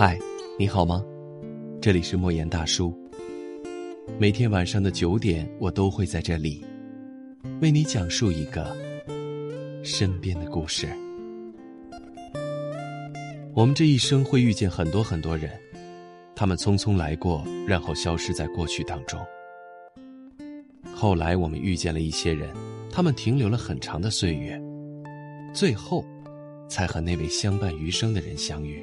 嗨，你好吗？这里是莫言大叔。每天晚上的九点，我都会在这里，为你讲述一个身边的故事。我们这一生会遇见很多很多人，他们匆匆来过，然后消失在过去当中。后来我们遇见了一些人，他们停留了很长的岁月，最后，才和那位相伴余生的人相遇。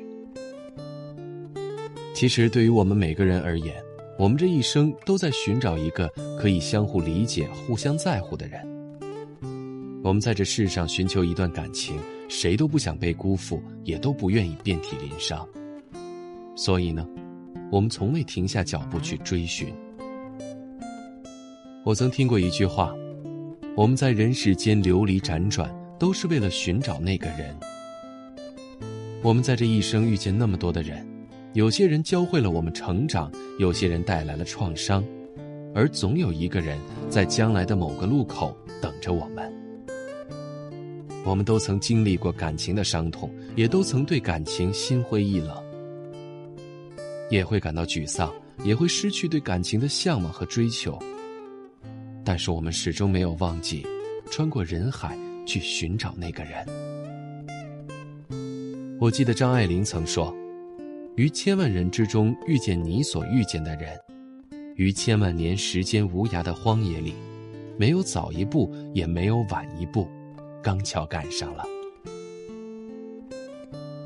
其实，对于我们每个人而言，我们这一生都在寻找一个可以相互理解、互相在乎的人。我们在这世上寻求一段感情，谁都不想被辜负，也都不愿意遍体鳞伤。所以呢，我们从未停下脚步去追寻。我曾听过一句话：我们在人世间流离辗转，都是为了寻找那个人。我们在这一生遇见那么多的人。有些人教会了我们成长，有些人带来了创伤，而总有一个人在将来的某个路口等着我们。我们都曾经历过感情的伤痛，也都曾对感情心灰意冷，也会感到沮丧，也会失去对感情的向往和追求。但是我们始终没有忘记，穿过人海去寻找那个人。我记得张爱玲曾说。于千万人之中遇见你所遇见的人，于千万年时间无涯的荒野里，没有早一步，也没有晚一步，刚巧赶上了。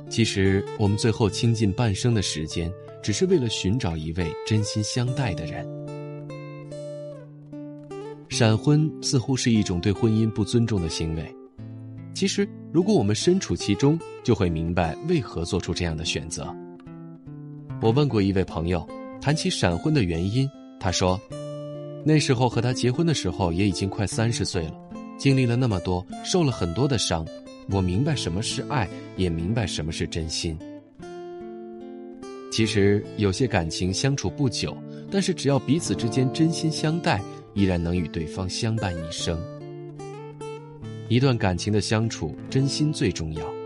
其实我们最后倾尽半生的时间，只是为了寻找一位真心相待的人。闪婚似乎是一种对婚姻不尊重的行为。其实，如果我们身处其中，就会明白为何做出这样的选择。我问过一位朋友，谈起闪婚的原因，他说，那时候和他结婚的时候也已经快三十岁了，经历了那么多，受了很多的伤，我明白什么是爱，也明白什么是真心。其实有些感情相处不久，但是只要彼此之间真心相待，依然能与对方相伴一生。一段感情的相处，真心最重要。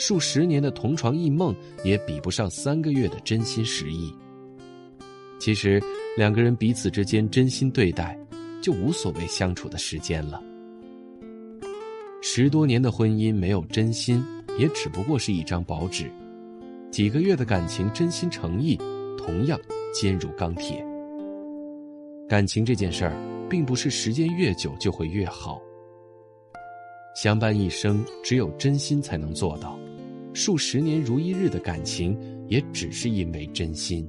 数十年的同床异梦也比不上三个月的真心实意。其实，两个人彼此之间真心对待，就无所谓相处的时间了。十多年的婚姻没有真心，也只不过是一张薄纸；几个月的感情真心诚意，同样坚如钢铁。感情这件事儿，并不是时间越久就会越好。相伴一生，只有真心才能做到。数十年如一日的感情，也只是因为真心。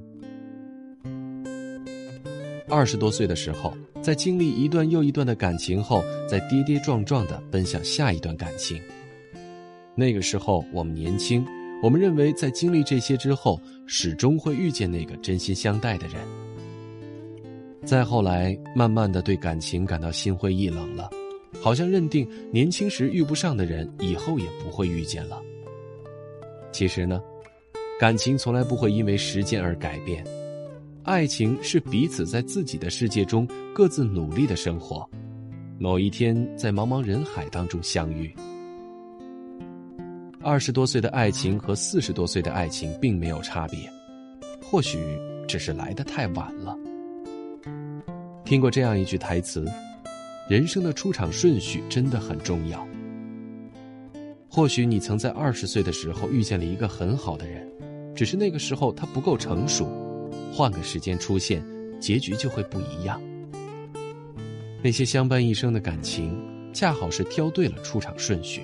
二十多岁的时候，在经历一段又一段的感情后，在跌跌撞撞的奔向下一段感情。那个时候我们年轻，我们认为在经历这些之后，始终会遇见那个真心相待的人。再后来，慢慢的对感情感到心灰意冷了，好像认定年轻时遇不上的人，以后也不会遇见了。其实呢，感情从来不会因为时间而改变，爱情是彼此在自己的世界中各自努力的生活，某一天在茫茫人海当中相遇。二十多岁的爱情和四十多岁的爱情并没有差别，或许只是来的太晚了。听过这样一句台词：“人生的出场顺序真的很重要。”或许你曾在二十岁的时候遇见了一个很好的人，只是那个时候他不够成熟，换个时间出现，结局就会不一样。那些相伴一生的感情，恰好是挑对了出场顺序。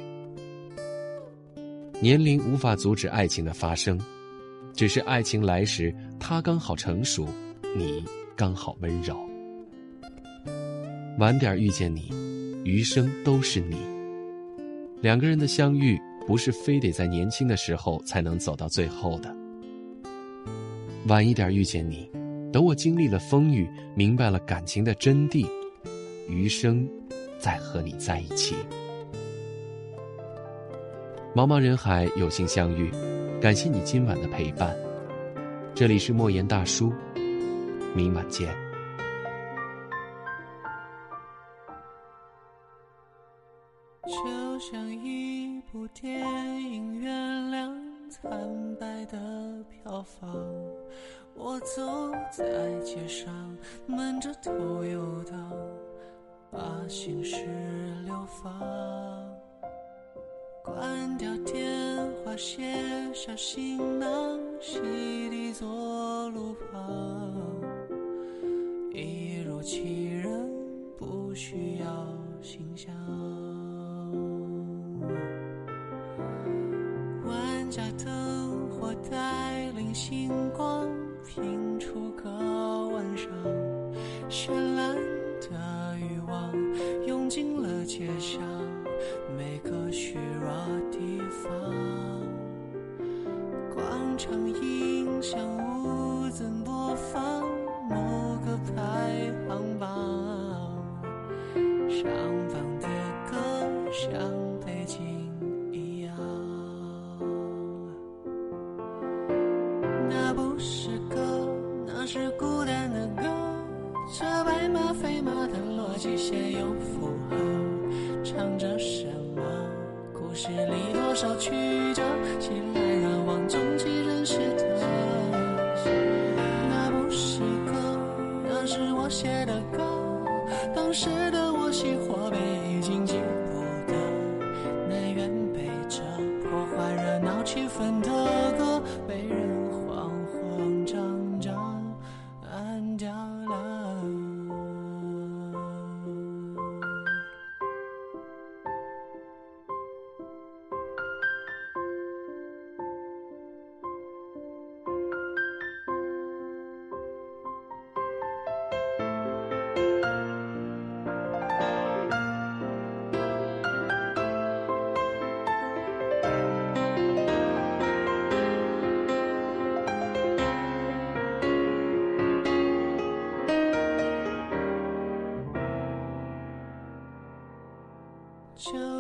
年龄无法阻止爱情的发生，只是爱情来时他刚好成熟，你刚好温柔。晚点遇见你，余生都是你。两个人的相遇，不是非得在年轻的时候才能走到最后的。晚一点遇见你，等我经历了风雨，明白了感情的真谛，余生再和你在一起。茫茫人海，有幸相遇，感谢你今晚的陪伴。这里是莫言大叔，明晚见。电影，原谅惨白的票房。我走在街上，闷着头游荡，把心事流放。关掉电话，卸下行囊，席地坐路旁。一如其人，不需要形象。带领星光。平的逻辑线有符号，唱着什么？故事里多少曲折，熙来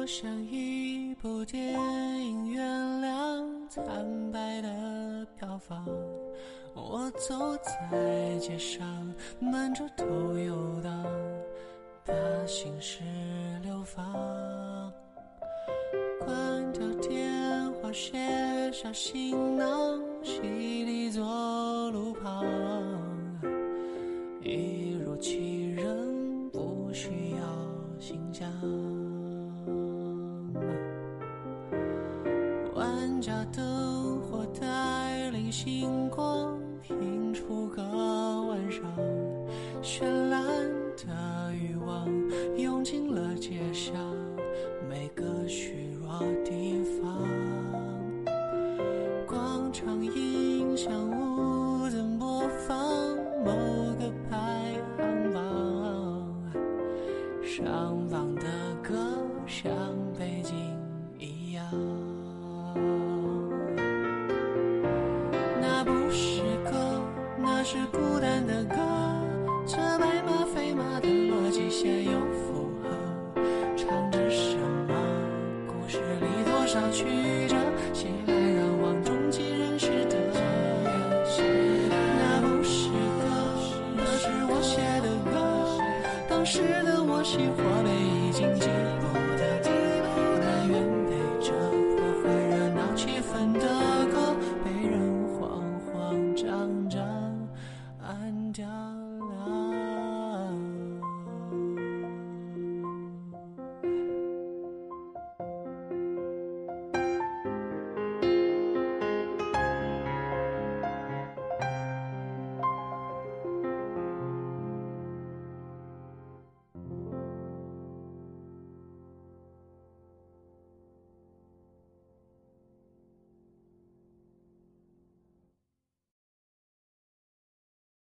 像一部电影，原谅惨败的票房。我走在街上，闷着头游荡，把心事流放。关掉电话，卸下行囊，洗涤左路旁。星光，映出个晚上。绚烂的欲望涌进了街巷，多少曲折，谁来绕？